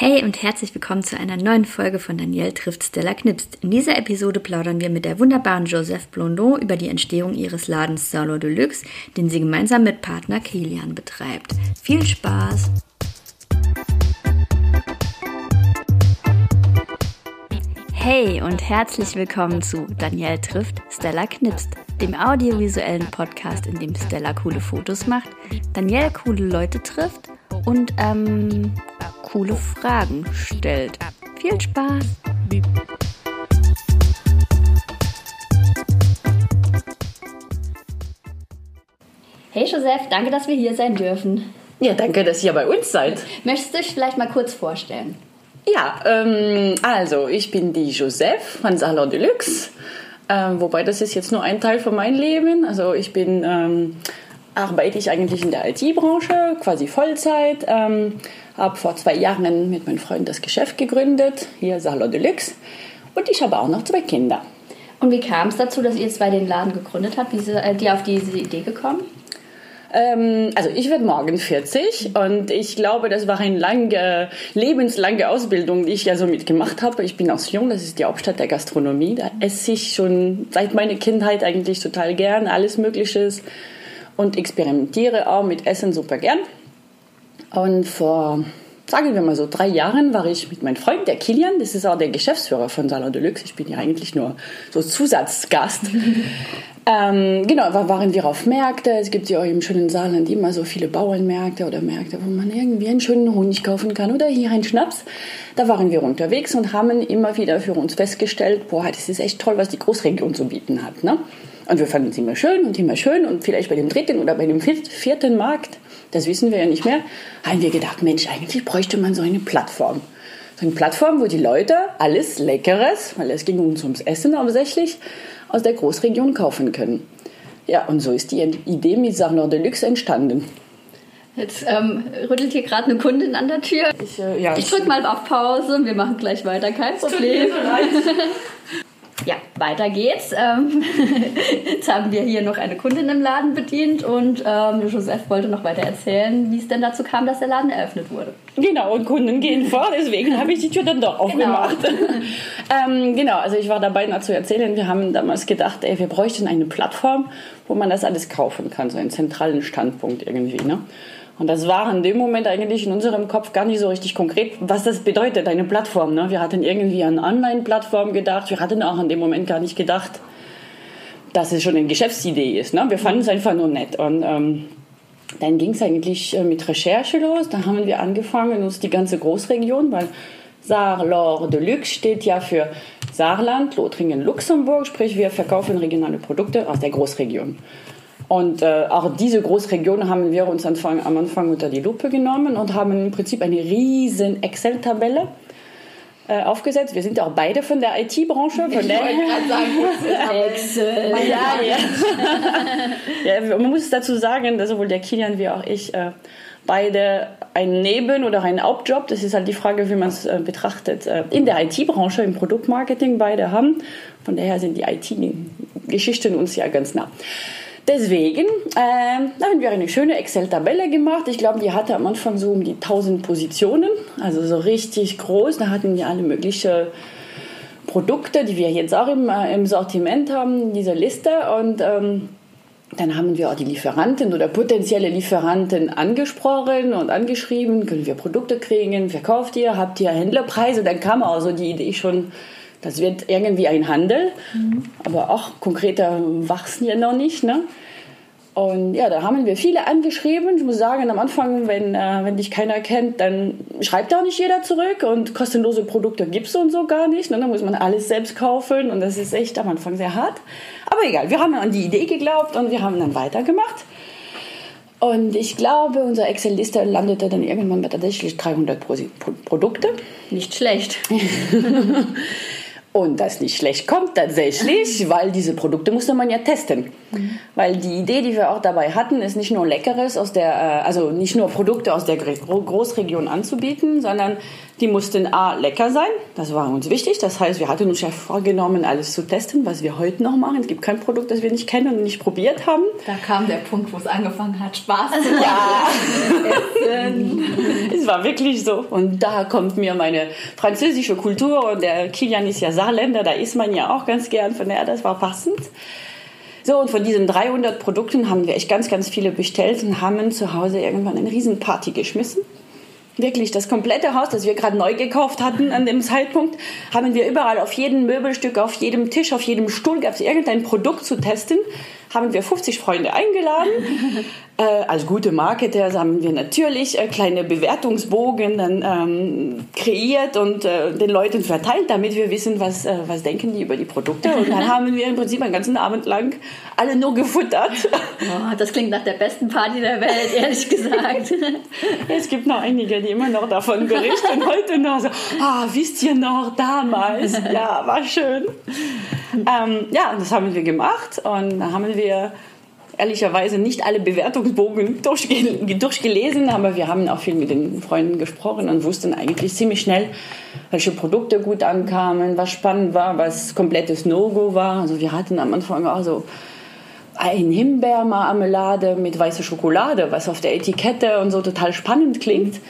Hey und herzlich willkommen zu einer neuen Folge von Danielle trifft Stella Knipst. In dieser Episode plaudern wir mit der wunderbaren Joseph Blondeau über die Entstehung ihres Ladens Salon Deluxe, den sie gemeinsam mit Partner Kilian betreibt. Viel Spaß! Hey und herzlich willkommen zu Danielle trifft Stella Knipst, dem audiovisuellen Podcast, in dem Stella coole Fotos macht, Danielle coole Leute trifft und ähm, coole Fragen stellt. Viel Spaß! Hey Joseph, danke, dass wir hier sein dürfen. Ja, danke, dass ihr bei uns seid. Möchtest du dich vielleicht mal kurz vorstellen? Ja, ähm, also ich bin die Joseph von Salon Deluxe. Ähm, wobei das ist jetzt nur ein Teil von meinem Leben. Also ich bin ähm, arbeite ich eigentlich in der IT-Branche, quasi Vollzeit. Ähm, habe vor zwei Jahren mit meinem Freund das Geschäft gegründet, hier Salon Deluxe. Und ich habe auch noch zwei Kinder. Und wie kam es dazu, dass ihr zwei den Laden gegründet habt? Wie seid ihr auf diese Idee gekommen? Ähm, also ich werde morgen 40 und ich glaube, das war eine lange, lebenslange Ausbildung, die ich ja so mitgemacht habe. Ich bin aus Lyon, das ist die Hauptstadt der Gastronomie. Da esse ich schon seit meiner Kindheit eigentlich total gern, alles Mögliche und experimentiere auch mit Essen super gern. Und vor, sagen wir mal so, drei Jahren war ich mit meinem Freund, der Kilian, das ist auch der Geschäftsführer von Salon Deluxe. Ich bin ja eigentlich nur so Zusatzgast. ähm, genau, waren wir auf Märkte. Es gibt ja auch im schönen Saarland immer so viele Bauernmärkte oder Märkte, wo man irgendwie einen schönen Honig kaufen kann oder hier einen Schnaps. Da waren wir unterwegs und haben immer wieder für uns festgestellt, boah, das ist echt toll, was die Großregion zu bieten hat. Ne? Und wir fanden es immer schön und immer schön und vielleicht bei dem dritten oder bei dem vierten Markt, das wissen wir ja nicht mehr, haben wir gedacht, Mensch, eigentlich bräuchte man so eine Plattform. So eine Plattform, wo die Leute alles Leckeres, weil es ging uns ums Essen hauptsächlich, aus der Großregion kaufen können. Ja, und so ist die Idee mit Sarnor Deluxe entstanden. Jetzt ähm, rüttelt hier gerade eine Kundin an der Tür. Ich, äh, ja, ich drücke mal auf Pause und wir machen gleich weiter, kein Problem. Ja, weiter geht's. Ähm, jetzt haben wir hier noch eine Kundin im Laden bedient und ähm, Joseph wollte noch weiter erzählen, wie es denn dazu kam, dass der Laden eröffnet wurde. Genau, und Kunden gehen vor, deswegen habe ich die Tür dann doch genau. aufgemacht. Genau. ähm, genau, also ich war dabei, noch zu erzählen, wir haben damals gedacht, ey, wir bräuchten eine Plattform, wo man das alles kaufen kann, so einen zentralen Standpunkt irgendwie. Ne? Und das war in dem Moment eigentlich in unserem Kopf gar nicht so richtig konkret, was das bedeutet, eine Plattform. Ne? Wir hatten irgendwie an Online-Plattform gedacht. Wir hatten auch in dem Moment gar nicht gedacht, dass es schon eine Geschäftsidee ist. Ne? Wir fanden es einfach nur nett. Und ähm, dann ging es eigentlich äh, mit Recherche los. Dann haben wir angefangen, uns die ganze Großregion, weil Saar-Lor Deluxe steht ja für Saarland, Lothringen, Luxemburg, sprich wir verkaufen regionale Produkte aus der Großregion. Und äh, auch diese Großregion haben wir uns Anfang, am Anfang unter die Lupe genommen und haben im Prinzip eine riesen Excel-Tabelle äh, aufgesetzt. Wir sind auch beide von der IT-Branche. Ich wollte gerade sagen, Excel. ja, ja. ja, man muss dazu sagen, dass sowohl der Kilian wie auch ich äh, beide einen Neben- oder einen Hauptjob, das ist halt die Frage, wie man es äh, betrachtet, äh, in der IT-Branche, im Produktmarketing beide haben. Von daher sind die IT-Geschichten uns ja ganz nah. Deswegen äh, haben wir eine schöne Excel-Tabelle gemacht. Ich glaube, die hatte am Anfang so um die 1000 Positionen, also so richtig groß. Da hatten wir alle möglichen Produkte, die wir jetzt auch im, äh, im Sortiment haben, diese Liste. Und ähm, dann haben wir auch die Lieferanten oder potenzielle Lieferanten angesprochen und angeschrieben. Können wir Produkte kriegen? Verkauft ihr? Habt ihr Händlerpreise? Dann kam auch so die Idee schon das wird irgendwie ein Handel, mhm. aber auch konkreter wachsen ja noch nicht. Ne? Und ja, da haben wir viele angeschrieben. Ich muss sagen, am Anfang, wenn, äh, wenn dich keiner kennt, dann schreibt auch nicht jeder zurück und kostenlose Produkte gibt es und so gar nicht. Ne? Dann muss man alles selbst kaufen und das ist echt am Anfang sehr hart. Aber egal, wir haben an die Idee geglaubt und wir haben dann weitergemacht. Und ich glaube, unsere Excel-Liste landete dann irgendwann bei tatsächlich 300 Pro Produkte. Nicht schlecht. Und das nicht schlecht kommt tatsächlich, weil diese Produkte musste man ja testen. Mhm. Weil die Idee, die wir auch dabei hatten, ist nicht nur Leckeres aus der, äh, also nicht nur Produkte aus der Großregion anzubieten, sondern Die mussten A, lecker sein, das war uns wichtig. Das heißt, wir hatten uns ja vorgenommen, alles zu testen, was wir heute noch machen. Es gibt kein Produkt, das wir nicht kennen und nicht probiert haben. Da kam der Punkt, wo es angefangen hat, Spaß zu machen. Ja, es war wirklich so. Und da kommt mir meine französische Kultur und der Kilian ist ja Saarländer, da isst man ja auch ganz gern. Von daher, das war passend. So, und von diesen 300 Produkten haben wir echt ganz, ganz viele bestellt und haben zu Hause irgendwann eine Riesenparty geschmissen. Wirklich, das komplette Haus, das wir gerade neu gekauft hatten an dem Zeitpunkt, haben wir überall auf jedem Möbelstück, auf jedem Tisch, auf jedem Stuhl gab es irgendein Produkt zu testen haben wir 50 Freunde eingeladen. äh, als gute Marketer haben wir natürlich äh, kleine Bewertungsbogen dann ähm, kreiert und äh, den Leuten verteilt, damit wir wissen, was, äh, was denken die über die Produkte. Und dann haben wir im Prinzip einen ganzen Abend lang alle nur gefuttert. Oh, das klingt nach der besten Party der Welt, ehrlich gesagt. es gibt noch einige, die immer noch davon berichten, heute noch so, ah, wisst ihr noch, damals, ja, war schön. Ähm, ja, das haben wir gemacht und da haben wir ehrlicherweise nicht alle Bewertungsbogen durchge durchgelesen, aber wir haben auch viel mit den Freunden gesprochen und wussten eigentlich ziemlich schnell, welche Produkte gut ankamen, was spannend war, was komplettes No-Go war. Also wir hatten am Anfang auch so ein Himbeermarmelade mit weißer Schokolade, was auf der Etikette und so total spannend klingt.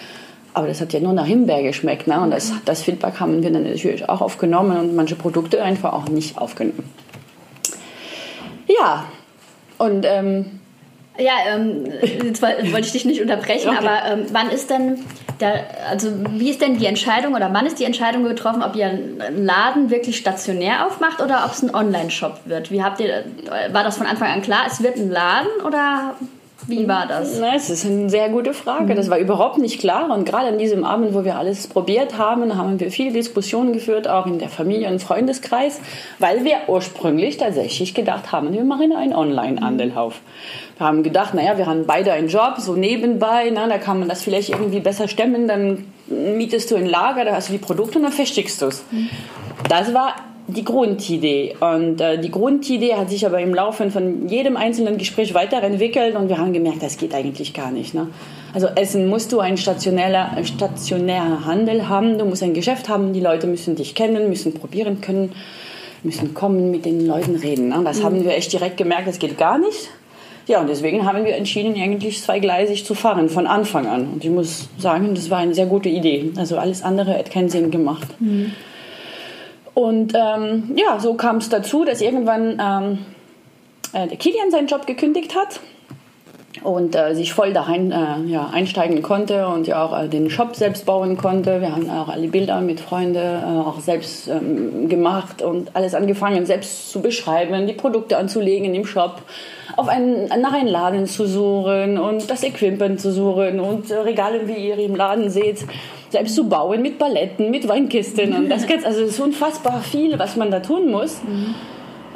Aber das hat ja nur nach Himbeer geschmeckt. Ne? Und das, das Feedback haben wir dann natürlich auch aufgenommen und manche Produkte einfach auch nicht aufgenommen. Ja, und ähm, ja, ähm, jetzt wollte ich dich nicht unterbrechen, okay. aber ähm, wann ist denn der, also wie ist denn die Entscheidung oder wann ist die Entscheidung getroffen, ob ihr einen Laden wirklich stationär aufmacht oder ob es ein Online-Shop wird? Wie habt ihr, war das von Anfang an klar, es wird ein Laden oder wie war das? Na, es ist eine sehr gute Frage. Das war überhaupt nicht klar. Und gerade an diesem Abend, wo wir alles probiert haben, haben wir viele Diskussionen geführt, auch in der Familie- und Freundeskreis, weil wir ursprünglich tatsächlich gedacht haben, wir machen einen Online-Andelhauf. Wir haben gedacht, naja, wir haben beide einen Job, so nebenbei, na, da kann man das vielleicht irgendwie besser stemmen, dann mietest du ein Lager, da hast du die Produkte und dann versteckst du es. Das war die Grundidee. Und äh, die Grundidee hat sich aber im Laufe von jedem einzelnen Gespräch weiterentwickelt und wir haben gemerkt, das geht eigentlich gar nicht. Ne? Also Essen musst du einen stationärer, stationärer Handel haben, du musst ein Geschäft haben, die Leute müssen dich kennen, müssen probieren können, müssen kommen, mit den Leuten reden. Ne? Das mhm. haben wir echt direkt gemerkt, das geht gar nicht. Ja, und deswegen haben wir entschieden, eigentlich zweigleisig zu fahren, von Anfang an. Und ich muss sagen, das war eine sehr gute Idee. Also alles andere hätte keinen Sinn gemacht. Mhm. Und ähm, ja, so kam es dazu, dass irgendwann ähm, äh, der Kilian seinen Job gekündigt hat und äh, sich voll daheim äh, ja, einsteigen konnte und ja auch äh, den Shop selbst bauen konnte. Wir haben auch alle Bilder mit Freunden äh, auch selbst ähm, gemacht und alles angefangen selbst zu beschreiben, die Produkte anzulegen im Shop, auf einen, nach einem Laden zu suchen und das Equipment zu suchen und äh, Regale, wie ihr im Laden seht, selbst zu bauen mit Paletten, mit Weinkisten und das gibt's also es ist unfassbar viel, was man da tun muss. Mhm.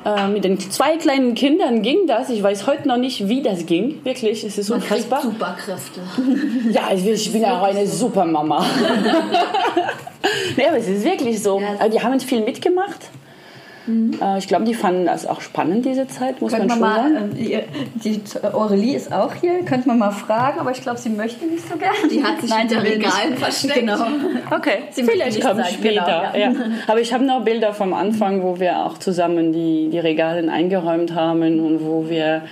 Äh, mit den zwei kleinen Kindern ging das. Ich weiß heute noch nicht, wie das ging. Wirklich, es ist man unfassbar. Superkräfte. Ja, ich bin ja auch eine Supermama. nee, aber es ist wirklich so. Ja. Die haben viel mitgemacht. Mhm. Äh, ich glaube, die fanden das auch spannend, diese Zeit, muss Könnt man schon mal, sagen. Äh, die Aurelie ist auch hier, könnte man mal fragen, aber ich glaube, sie möchte nicht so gerne. Die hat sich Nein, hinter Regalen versteckt. Genau. Okay, sie vielleicht kommt später. Genau, ja. Ja. Aber ich habe noch Bilder vom Anfang, wo wir auch zusammen die, die Regale eingeräumt haben und wo wir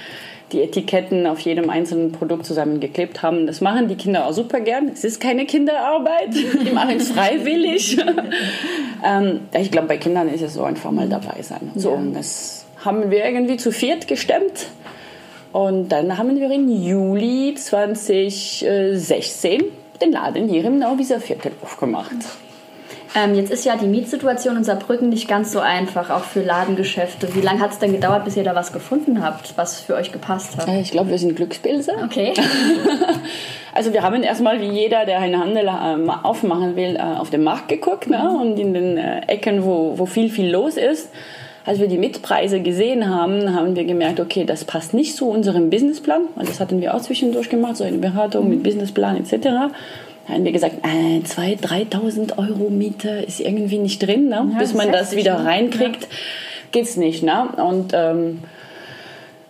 die Etiketten auf jedem einzelnen Produkt zusammengeklebt haben. Das machen die Kinder auch super gern. Es ist keine Kinderarbeit, die machen es freiwillig. ähm, ich glaube, bei Kindern ist es so einfach mal dabei sein. So, und das haben wir irgendwie zu viert gestemmt. Und dann haben wir im Juli 2016 den Laden hier im Nauwieser Viertel aufgemacht. Ähm, jetzt ist ja die Mietsituation in Saarbrücken nicht ganz so einfach, auch für Ladengeschäfte. Wie lange hat es denn gedauert, bis ihr da was gefunden habt, was für euch gepasst hat? Äh, ich glaube, wir sind Glückspilze. Okay. also wir haben erstmal wie jeder, der einen Handel äh, aufmachen will, äh, auf den Markt geguckt ne? Mhm. und in den äh, Ecken, wo, wo viel, viel los ist. Als wir die Mietpreise gesehen haben, haben wir gemerkt, okay, das passt nicht zu unserem Businessplan. Und das hatten wir auch zwischendurch gemacht, so eine Beratung mit mhm. Businessplan etc. Da haben wir gesagt, äh, 2.000, 3.000 Euro Miete ist irgendwie nicht drin. Ne? Ja, Bis man das wieder reinkriegt, ja. geht's nicht. Ne? Und ähm,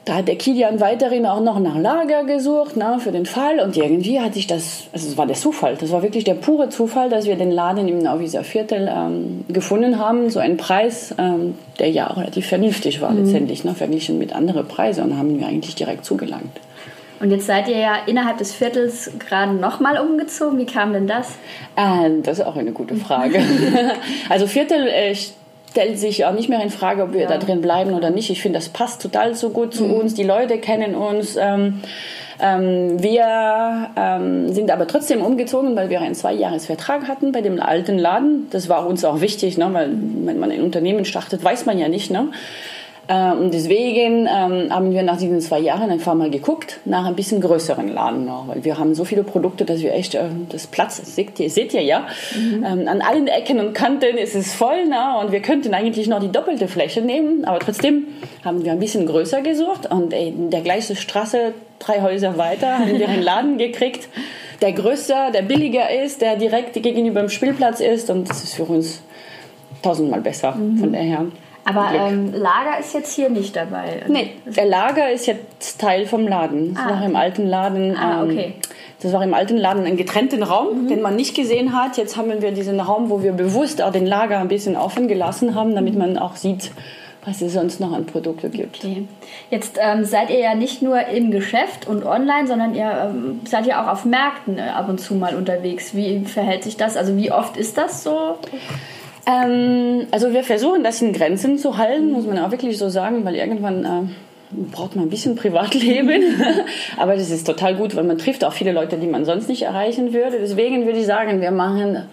da hat der Kilian weiterhin auch noch nach Lager gesucht, ne, für den Fall. Und irgendwie hat sich das, also es war der Zufall, das war wirklich der pure Zufall, dass wir den Laden im Nauwieser Viertel ähm, gefunden haben. So einen Preis, ähm, der ja relativ vernünftig war mhm. letztendlich, ne, verglichen mit anderen Preisen. Und haben wir eigentlich direkt zugelangt. Und jetzt seid ihr ja innerhalb des Viertels gerade nochmal umgezogen. Wie kam denn das? Äh, das ist auch eine gute Frage. also Viertel äh, stellt sich auch nicht mehr in Frage, ob wir ja. da drin bleiben oder nicht. Ich finde, das passt total so gut zu mhm. uns. Die Leute kennen uns. Ähm, ähm, wir ähm, sind aber trotzdem umgezogen, weil wir einen Zweijahresvertrag hatten bei dem alten Laden. Das war uns auch wichtig, ne? weil wenn man ein Unternehmen startet, weiß man ja nicht. Ne? Äh, und deswegen ähm, haben wir nach diesen zwei Jahren einfach mal geguckt nach ein bisschen größeren Laden noch, weil wir haben so viele Produkte, dass wir echt äh, das Platz, seht ihr, seht ihr ja, mhm. ähm, an allen Ecken und Kanten ist es voll ne? und wir könnten eigentlich noch die doppelte Fläche nehmen, aber trotzdem haben wir ein bisschen größer gesucht und in der gleichen Straße, drei Häuser weiter, haben wir einen Laden gekriegt, der größer, der billiger ist, der direkt gegenüber dem Spielplatz ist und das ist für uns tausendmal besser mhm. von daher. Aber ähm, Lager ist jetzt hier nicht dabei. Nee, der Lager ist jetzt Teil vom Laden. Das ah. war im alten Laden. Ah, ähm, okay. Das war im alten Laden einen getrennten Raum, mhm. den man nicht gesehen hat. Jetzt haben wir diesen Raum, wo wir bewusst auch den Lager ein bisschen offen gelassen haben, damit man auch sieht, was es sonst noch an Produkten gibt. Okay. Jetzt ähm, seid ihr ja nicht nur im Geschäft und online, sondern ihr ähm, seid ja auch auf Märkten äh, ab und zu mal unterwegs. Wie verhält sich das? Also wie oft ist das so? Ähm, also wir versuchen das in Grenzen zu halten, muss man auch wirklich so sagen, weil irgendwann äh, braucht man ein bisschen Privatleben. Aber das ist total gut, weil man trifft auch viele Leute, die man sonst nicht erreichen würde. Deswegen würde ich sagen, wir machen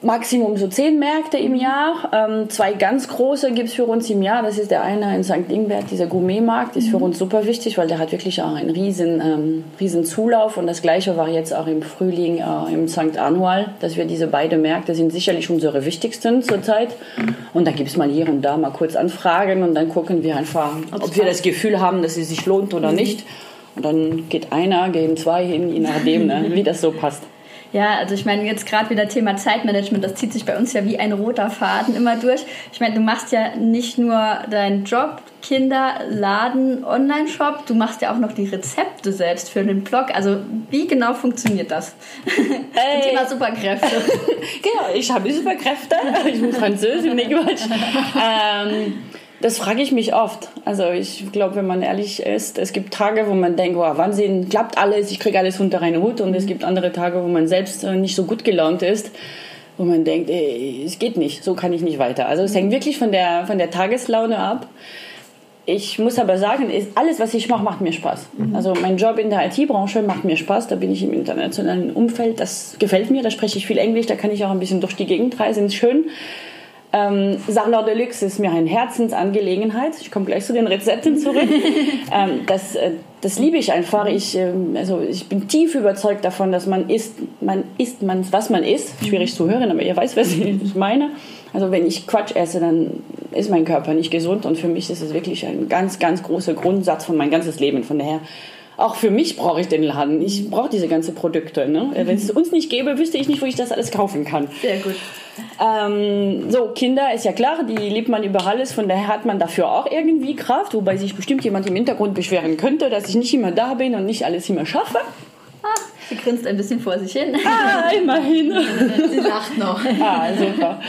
Maximum so zehn Märkte im Jahr. Ähm, zwei ganz große gibt es für uns im Jahr. Das ist der eine in St. Ingbert, dieser Gourmetmarkt, ist für mhm. uns super wichtig, weil der hat wirklich auch einen riesen, ähm, riesen Zulauf. Und das gleiche war jetzt auch im Frühling äh, im St. Anual, dass wir diese beiden Märkte sind sicherlich unsere wichtigsten zurzeit. Mhm. Und da gibt es mal hier und da mal kurz Anfragen und dann gucken wir einfach, ob wir das Gefühl haben, dass es sich lohnt oder mhm. nicht. Und dann geht einer, gehen zwei hin, je nachdem, ne, wie das so passt. Ja, also ich meine, jetzt gerade wieder Thema Zeitmanagement, das zieht sich bei uns ja wie ein roter Faden immer durch. Ich meine, du machst ja nicht nur deinen Job, Kinder, Laden, Online-Shop, du machst ja auch noch die Rezepte selbst für den Blog. Also wie genau funktioniert das? Hey. Thema Superkräfte. genau, ich habe Superkräfte. Ich bin Französin, nicht Quatsch. ähm, das frage ich mich oft. Also ich glaube, wenn man ehrlich ist, es gibt Tage, wo man denkt, wow, Wahnsinn, klappt alles, ich kriege alles unter einen Hut. Und es gibt andere Tage, wo man selbst äh, nicht so gut gelaunt ist, wo man denkt, ey, es geht nicht, so kann ich nicht weiter. Also es hängt wirklich von der, von der Tageslaune ab. Ich muss aber sagen, alles, was ich mache, macht mir Spaß. Mhm. Also mein Job in der IT-Branche macht mir Spaß. Da bin ich im internationalen Umfeld. Das gefällt mir. Da spreche ich viel Englisch. Da kann ich auch ein bisschen durch die Gegend reisen. Ist schön. Ähm, Salon Deluxe ist mir eine Herzensangelegenheit. Ich komme gleich zu den Rezepten zurück. ähm, das, äh, das liebe ich einfach. Ich, äh, also ich bin tief überzeugt davon, dass man isst, man isst, man, was man isst. Schwierig zu hören, aber ihr weißt, was ich meine. Also wenn ich Quatsch esse, dann ist mein Körper nicht gesund und für mich ist es wirklich ein ganz, ganz großer Grundsatz von mein ganzes Leben. Von daher auch für mich brauche ich den Laden. Ich brauche diese ganzen Produkte. Ne? Wenn es uns nicht gäbe, wüsste ich nicht, wo ich das alles kaufen kann. Sehr gut. Ähm, so, Kinder ist ja klar, die liebt man über alles, von daher hat man dafür auch irgendwie Kraft, wobei sich bestimmt jemand im Hintergrund beschweren könnte, dass ich nicht immer da bin und nicht alles immer schaffe. Sie grinst ein bisschen vor sich hin. Ah, immerhin. sie lacht noch. Ah, super.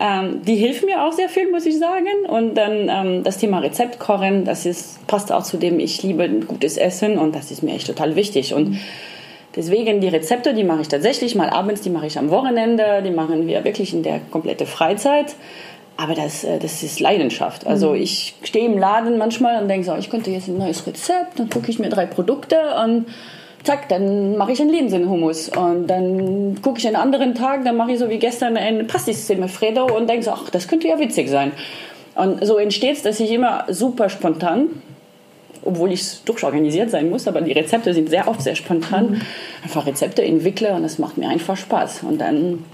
Ähm, die hilft mir auch sehr viel, muss ich sagen. Und dann ähm, das Thema Rezeptkochen, das ist, passt auch zu dem, ich liebe gutes Essen und das ist mir echt total wichtig. Und Deswegen die Rezepte, die mache ich tatsächlich mal abends, die mache ich am Wochenende, die machen wir wirklich in der komplette Freizeit. Aber das, äh, das ist Leidenschaft. Also mhm. ich stehe im Laden manchmal und denke so, ich könnte jetzt ein neues Rezept, dann gucke ich mir drei Produkte und zack, dann mache ich einen Linsenhummus. Und dann gucke ich einen anderen Tag, dann mache ich so wie gestern ein Pastis Fredo und denke so, ach, das könnte ja witzig sein. Und so entsteht es, dass ich immer super spontan obwohl ich durchorganisiert sein muss, aber die Rezepte sind sehr oft sehr spontan. Mhm. Einfach Rezepte entwickle und das macht mir einfach Spaß. Und dann,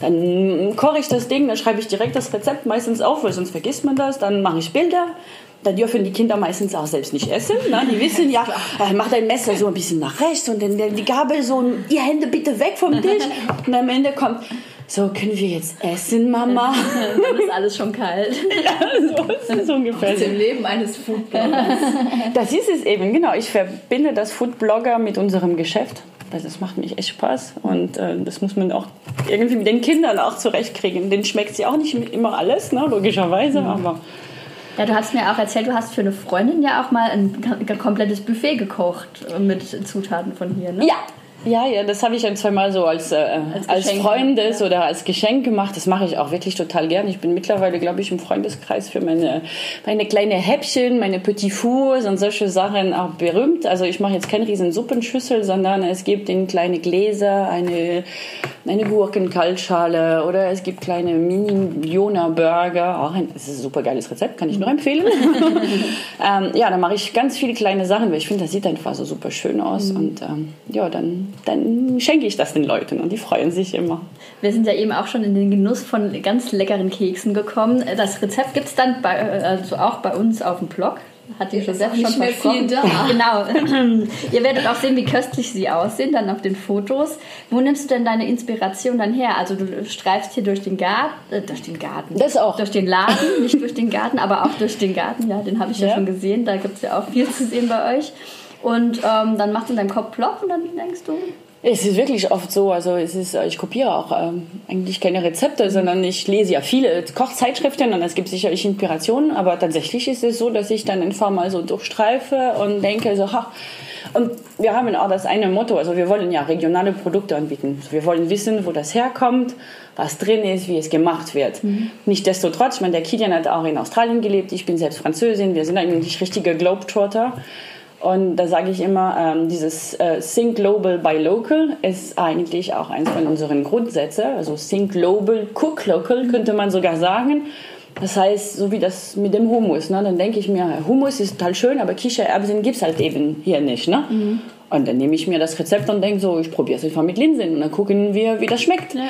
dann koche ich das Ding, dann schreibe ich direkt das Rezept meistens auf, weil sonst vergisst man das. Dann mache ich Bilder. Da dürfen die Kinder meistens auch selbst nicht essen. Ne? Die wissen ja, äh, mach dein Messer so ein bisschen nach rechts und dann die Gabel so, ihr Hände bitte weg vom Tisch. Und am Ende kommt, so, können wir jetzt essen, Mama? Dann ist alles schon kalt. ja, so ist es ungefähr. Das ist im Leben eines Foodbloggers. Das ist es eben, genau. Ich verbinde das Foodblogger mit unserem Geschäft. Das macht mich echt Spaß und äh, das muss man auch irgendwie mit den Kindern auch zurechtkriegen. Den schmeckt sie auch nicht immer alles, ne, logischerweise, mhm. aber... Ja, du hast mir auch erzählt, du hast für eine Freundin ja auch mal ein, komplettes Buffet gekocht mit Zutaten von hier, ne? Ja, ja, ja, das habe ich ein, zwei Mal so als, äh, als, als Freundes- ja. oder als Geschenk gemacht. Das mache ich auch wirklich total gern. Ich bin mittlerweile, glaube ich, im Freundeskreis für meine, meine kleine Häppchen, meine Petit Fours und solche Sachen auch berühmt. Also ich mache jetzt keine riesen Suppenschüssel, sondern es gibt in kleine Gläser eine, eine Gurkenkaltschale oder es gibt kleine Mini-Jona-Burger. Auch ein, das ist ein super geiles Rezept, kann ich nur empfehlen. ähm, ja, da mache ich ganz viele kleine Sachen, weil ich finde, das sieht einfach so super schön aus. Mhm. Und ähm, ja, dann dann schenke ich das den Leuten und die freuen sich immer. Wir sind ja eben auch schon in den Genuss von ganz leckeren Keksen gekommen. Das Rezept gibt es dann bei, also auch bei uns auf dem Blog. Hat die Joseph schon versprochen. genau. Ihr werdet auch sehen, wie köstlich sie aussehen, dann auf den Fotos. Wo nimmst du denn deine Inspiration dann her? Also du streifst hier durch den Garten, äh, durch den Garten. Das auch. Durch den Laden, nicht durch den Garten, aber auch durch den Garten. Ja, den habe ich ja. ja schon gesehen. Da gibt es ja auch viel zu sehen bei euch. Und ähm, dann macht es in deinem Kopf Plopp und dann denkst du. Es ist wirklich oft so, also es ist, ich kopiere auch ähm, eigentlich keine Rezepte, sondern ich lese ja viele Kochzeitschriften und es gibt sicherlich Inspirationen, aber tatsächlich ist es so, dass ich dann einfach mal so durchstreife und denke so, ha, und wir haben auch das eine Motto, also wir wollen ja regionale Produkte anbieten. Also wir wollen wissen, wo das herkommt, was drin ist, wie es gemacht wird. Mhm. Nichtsdestotrotz, ich meine, der Kilian hat auch in Australien gelebt, ich bin selbst Französin, wir sind eigentlich richtige Globetrotter. Und da sage ich immer, ähm, dieses äh, Think Global by Local ist eigentlich auch eins von unseren Grundsätzen. Also Think Global, Cook Local könnte man sogar sagen. Das heißt, so wie das mit dem Hummus. Ne? Dann denke ich mir, Hummus ist total schön, aber Kichererbsen gibt es halt eben hier nicht. Ne? Mhm. Und dann nehme ich mir das Rezept und denke so, ich probiere es einfach mit Linsen und dann gucken wir, wie das schmeckt. Ja.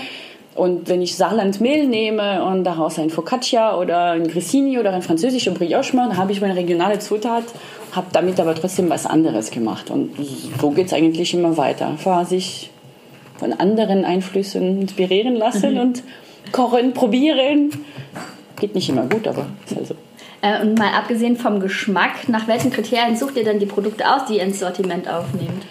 Und wenn ich Saarlandmehl nehme und daraus ein Focaccia oder ein Grissini oder ein französische Brioche mache, dann habe ich meine regionale Zutat habe damit aber trotzdem was anderes gemacht. Und so geht es eigentlich immer weiter. Einfach sich von anderen Einflüssen inspirieren lassen mhm. und kochen, probieren. Geht nicht immer gut, aber ist halt so. Äh, und mal abgesehen vom Geschmack, nach welchen Kriterien sucht ihr denn die Produkte aus, die ihr ins Sortiment aufnehmt?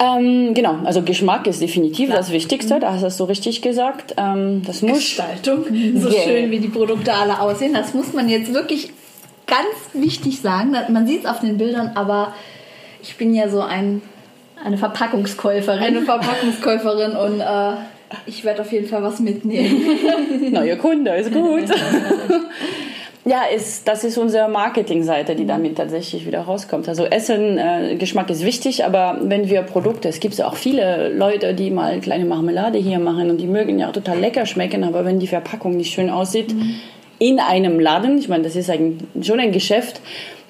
Ähm, genau, also Geschmack ist definitiv Klar. das Wichtigste, da hast du es so richtig gesagt. Ähm, das muss Gestaltung, so yeah. schön wie die Produkte alle aussehen, das muss man jetzt wirklich ganz wichtig sagen. Man sieht es auf den Bildern, aber ich bin ja so ein eine Verpackungskäuferin. Eine Verpackungskäuferin und äh, ich werde auf jeden Fall was mitnehmen. Neuer Kunde, ist gut. Ja, ist, das ist unsere Marketingseite, die damit tatsächlich wieder rauskommt. Also Essen, äh, Geschmack ist wichtig, aber wenn wir Produkte, es gibt ja auch viele Leute, die mal kleine Marmelade hier machen und die mögen ja auch total lecker schmecken, aber wenn die Verpackung nicht schön aussieht, mhm in einem Laden, ich meine, das ist ein, schon ein Geschäft,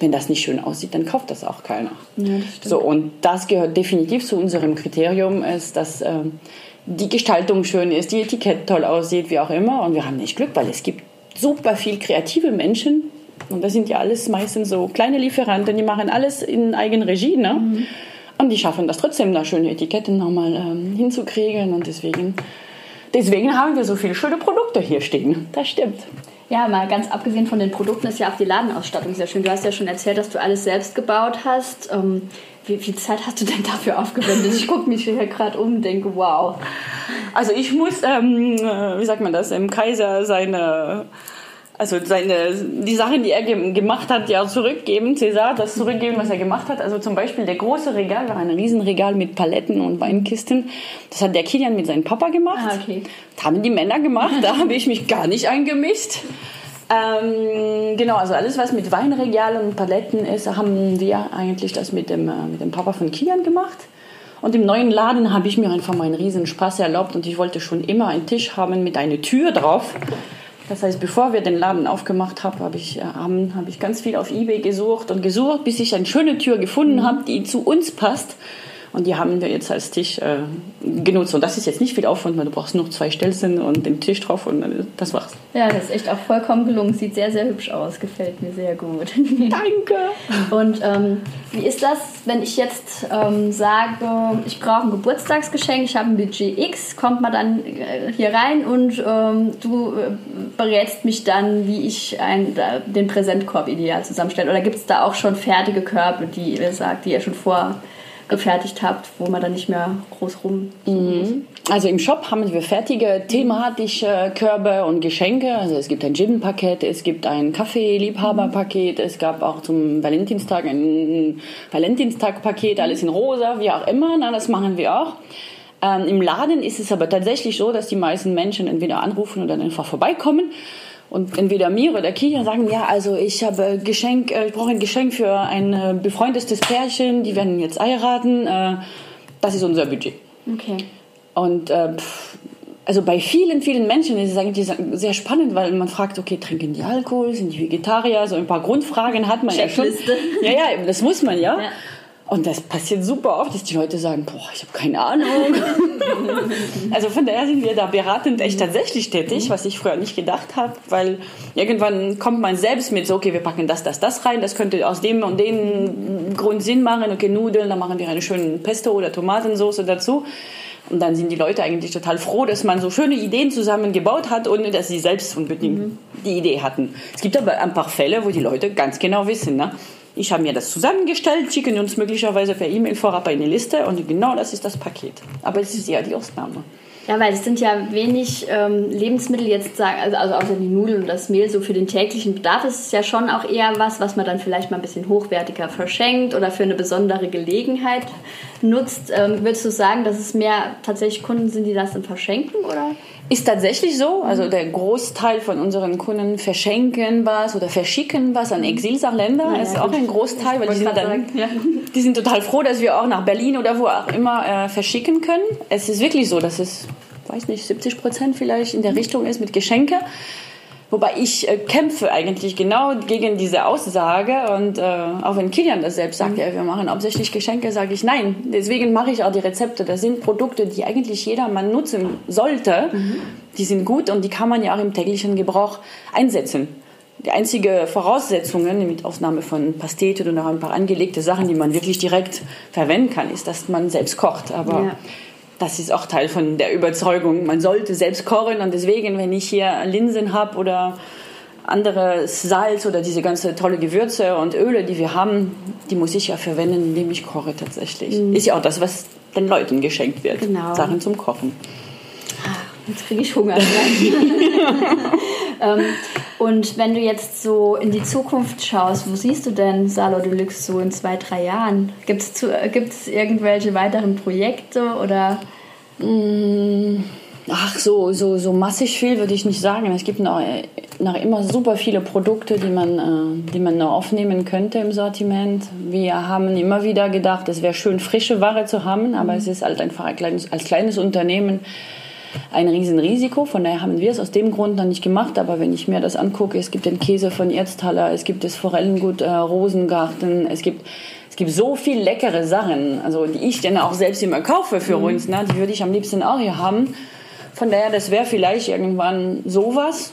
wenn das nicht schön aussieht, dann kauft das auch keiner. Ja, das so, und das gehört definitiv zu unserem Kriterium, ist, dass äh, die Gestaltung schön ist, die Etikette toll aussieht, wie auch immer. Und wir haben nicht Glück, weil es gibt super viel kreative Menschen. Und das sind ja alles meistens so kleine Lieferanten, die machen alles in Eigenregie. Ne? Mhm. Und die schaffen das trotzdem, da schöne Etiketten nochmal ähm, hinzukriegen. Und deswegen, deswegen haben wir so viele schöne Produkte hier stehen. Das stimmt. Ja, mal ganz abgesehen von den Produkten ist ja auch die Ladenausstattung sehr schön. Du hast ja schon erzählt, dass du alles selbst gebaut hast. Ähm, wie viel Zeit hast du denn dafür aufgewendet? Ich gucke mich hier gerade um und denke, wow. Also ich muss, ähm, äh, wie sagt man das, im Kaiser seine also seine, die Sachen, die er gemacht hat, ja zurückgeben, César, das zurückgeben, was er gemacht hat. Also zum Beispiel der große Regal war ein Riesenregal mit Paletten und Weinkisten. Das hat der Kilian mit seinem Papa gemacht. Ah, okay. Das haben die Männer gemacht, da habe ich mich gar nicht eingemischt. Ähm, genau, also alles, was mit Weinregalen und Paletten ist, haben wir eigentlich das mit dem, äh, mit dem Papa von Kilian gemacht. Und im neuen Laden habe ich mir einfach meinen riesen Spaß erlaubt und ich wollte schon immer einen Tisch haben mit einer Tür drauf. Das heißt, bevor wir den Laden aufgemacht haben, habe ich, äh, hab ich ganz viel auf Ebay gesucht und gesucht, bis ich eine schöne Tür gefunden habe, die zu uns passt. Und die haben wir jetzt als Tisch äh, genutzt. Und das ist jetzt nicht viel Aufwand, weil du brauchst noch zwei Stelzen und den Tisch drauf und das war's. Ja, das ist echt auch vollkommen gelungen. Sieht sehr, sehr hübsch aus. Gefällt mir sehr gut. Danke. Und ähm, wie ist das, wenn ich jetzt ähm, sage, ich brauche ein Geburtstagsgeschenk, ich habe ein Budget X, kommt man dann äh, hier rein und ähm, du äh, berätst mich dann, wie ich ein, den Präsentkorb ideal zusammenstelle? Oder gibt es da auch schon fertige Körbe, die ihr sagt, die ihr schon vor gefertigt habt, wo man dann nicht mehr groß rum. Mhm. Also im Shop haben wir fertige thematische Körbe und Geschenke. Also es gibt ein Gin-Paket, es gibt ein Kaffee-Liebhaber-Paket, es gab auch zum Valentinstag ein Valentinstag-Paket, alles in rosa, wie auch immer. Na, das machen wir auch. Ähm, Im Laden ist es aber tatsächlich so, dass die meisten Menschen entweder anrufen oder dann einfach vorbeikommen und entweder mir oder Kia sagen, ja, also ich habe Geschenk, äh, ich brauche ein Geschenk für ein äh, befreundetes Pärchen, die werden jetzt heiraten. Äh, das ist unser Budget. Okay. Und also bei vielen, vielen Menschen ist es eigentlich sehr spannend, weil man fragt, okay, trinken die Alkohol, sind die Vegetarier? So ein paar Grundfragen hat man ja schon. Ja, ja, das muss man ja. ja. Und das passiert super oft, dass die Leute sagen, boah, ich habe keine Ahnung. also von daher sind wir da beratend echt tatsächlich tätig, was ich früher nicht gedacht habe, weil irgendwann kommt man selbst mit so, okay, wir packen das, das, das rein, das könnte aus dem und dem Grund Sinn machen, okay, Nudeln, dann machen wir eine schöne Pesto oder Tomatensauce dazu. Und dann sind die Leute eigentlich total froh, dass man so schöne Ideen zusammengebaut hat, ohne dass sie selbst unbedingt mhm. die Idee hatten. Es gibt aber ein paar Fälle, wo die Leute ganz genau wissen, ne? Ich habe mir das zusammengestellt, schicken uns möglicherweise per E-Mail vorab eine Liste und genau das ist das Paket. Aber es ist ja die Ausnahme. Ja, weil es sind ja wenig ähm, Lebensmittel jetzt also, also außer die Nudeln und das Mehl, so für den täglichen Bedarf ist es ja schon auch eher was, was man dann vielleicht mal ein bisschen hochwertiger verschenkt oder für eine besondere Gelegenheit nutzt. Ähm, würdest du sagen, dass es mehr tatsächlich Kunden sind, die das dann verschenken oder? Ist tatsächlich so. Also der Großteil von unseren Kunden verschenken was oder verschicken was an Exilsachländer. Ja, ist auch ein Großteil, weil die sind, dann, ja. die sind total froh, dass wir auch nach Berlin oder wo auch immer äh, verschicken können. Es ist wirklich so, dass es, weiß nicht, 70 Prozent vielleicht in der Richtung ist mit Geschenke. Wobei ich äh, kämpfe eigentlich genau gegen diese Aussage und äh, auch wenn Kilian das selbst sagt, mhm. ja, wir machen hauptsächlich Geschenke, sage ich nein. Deswegen mache ich auch die Rezepte. Das sind Produkte, die eigentlich jedermann nutzen sollte. Mhm. Die sind gut und die kann man ja auch im täglichen Gebrauch einsetzen. Die einzige Voraussetzung, mit Ausnahme von Pastete und noch ein paar angelegte Sachen, die man wirklich direkt verwenden kann, ist, dass man selbst kocht. Aber ja das ist auch Teil von der Überzeugung. Man sollte selbst kochen und deswegen, wenn ich hier Linsen habe oder anderes Salz oder diese ganze tolle Gewürze und Öle, die wir haben, die muss ich ja verwenden, indem ich koche tatsächlich. Mhm. Ist ja auch das, was den Leuten geschenkt wird. Genau. Sachen zum Kochen. Jetzt kriege ich Hunger. ähm, und wenn du jetzt so in die Zukunft schaust, wo siehst du denn Salo Deluxe so in zwei, drei Jahren? Gibt es irgendwelche weiteren Projekte oder? Mm, ach, so, so, so massig viel würde ich nicht sagen. Es gibt noch, noch immer super viele Produkte, die man, äh, die man noch aufnehmen könnte im Sortiment. Wir haben immer wieder gedacht, es wäre schön, frische Ware zu haben, aber mhm. es ist halt einfach ein kleines, als kleines Unternehmen ein Riesenrisiko. Von daher haben wir es aus dem Grund dann nicht gemacht. Aber wenn ich mir das angucke, es gibt den Käse von Erztaler, es gibt das Forellengut äh, Rosengarten, es gibt es gibt so viel leckere Sachen, also die ich dann auch selbst immer kaufe für mhm. uns. Ne? Die würde ich am liebsten auch hier haben. Von daher, das wäre vielleicht irgendwann sowas.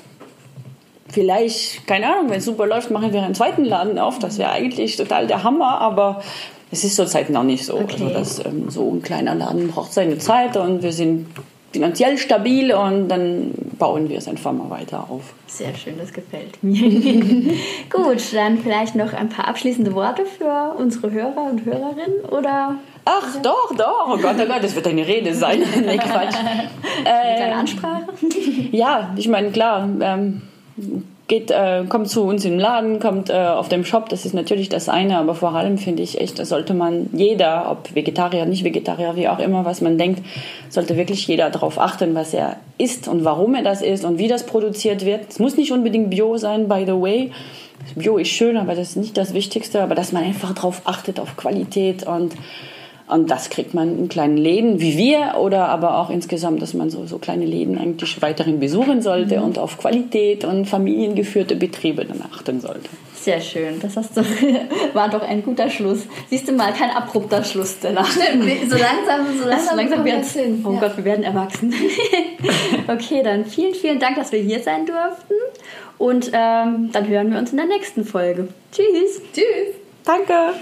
Vielleicht, keine Ahnung, wenn es super läuft, machen wir einen zweiten Laden auf. Das wäre eigentlich total der Hammer, aber es ist zurzeit noch nicht so. Okay. Also das, ähm, so ein kleiner Laden braucht seine Zeit und wir sind finanziell stabil und dann bauen wir es einfach mal weiter auf. Sehr schön, das gefällt mir. Gut, dann vielleicht noch ein paar abschließende Worte für unsere Hörer und Hörerinnen oder? Ach oder? doch, doch, oh Gott, oh Gott, das wird eine Rede sein. nee, Quatsch. Eine ähm, Ansprache? ja, ich meine, klar, ähm, geht, äh, kommt zu uns im Laden, kommt äh, auf dem Shop, das ist natürlich das eine, aber vor allem finde ich echt, sollte man jeder, ob Vegetarier, nicht Vegetarier, wie auch immer, was man denkt, sollte wirklich jeder darauf achten, was er isst und warum er das isst und wie das produziert wird. Es muss nicht unbedingt Bio sein, by the way. Bio ist schön, aber das ist nicht das Wichtigste, aber dass man einfach darauf achtet, auf Qualität und Und das kriegt man in kleinen Läden wie wir oder aber auch insgesamt, dass man so, so kleine Läden eigentlich weiterhin besuchen sollte mhm. und auf Qualität und familiengeführte Betriebe dann achten sollte. Sehr schön. Das hast du, war doch ein guter Schluss. Siehst du mal, kein abrupter Schluss, Stella. Stimmt, so langsam, so langsam, langsam wir hin. Oh ja. Gott, wir werden erwachsen. okay, dann vielen, vielen Dank, dass wir hier sein durften. Und ähm, dann hören wir uns in der nächsten Folge. Tschüss. Tschüss. Danke.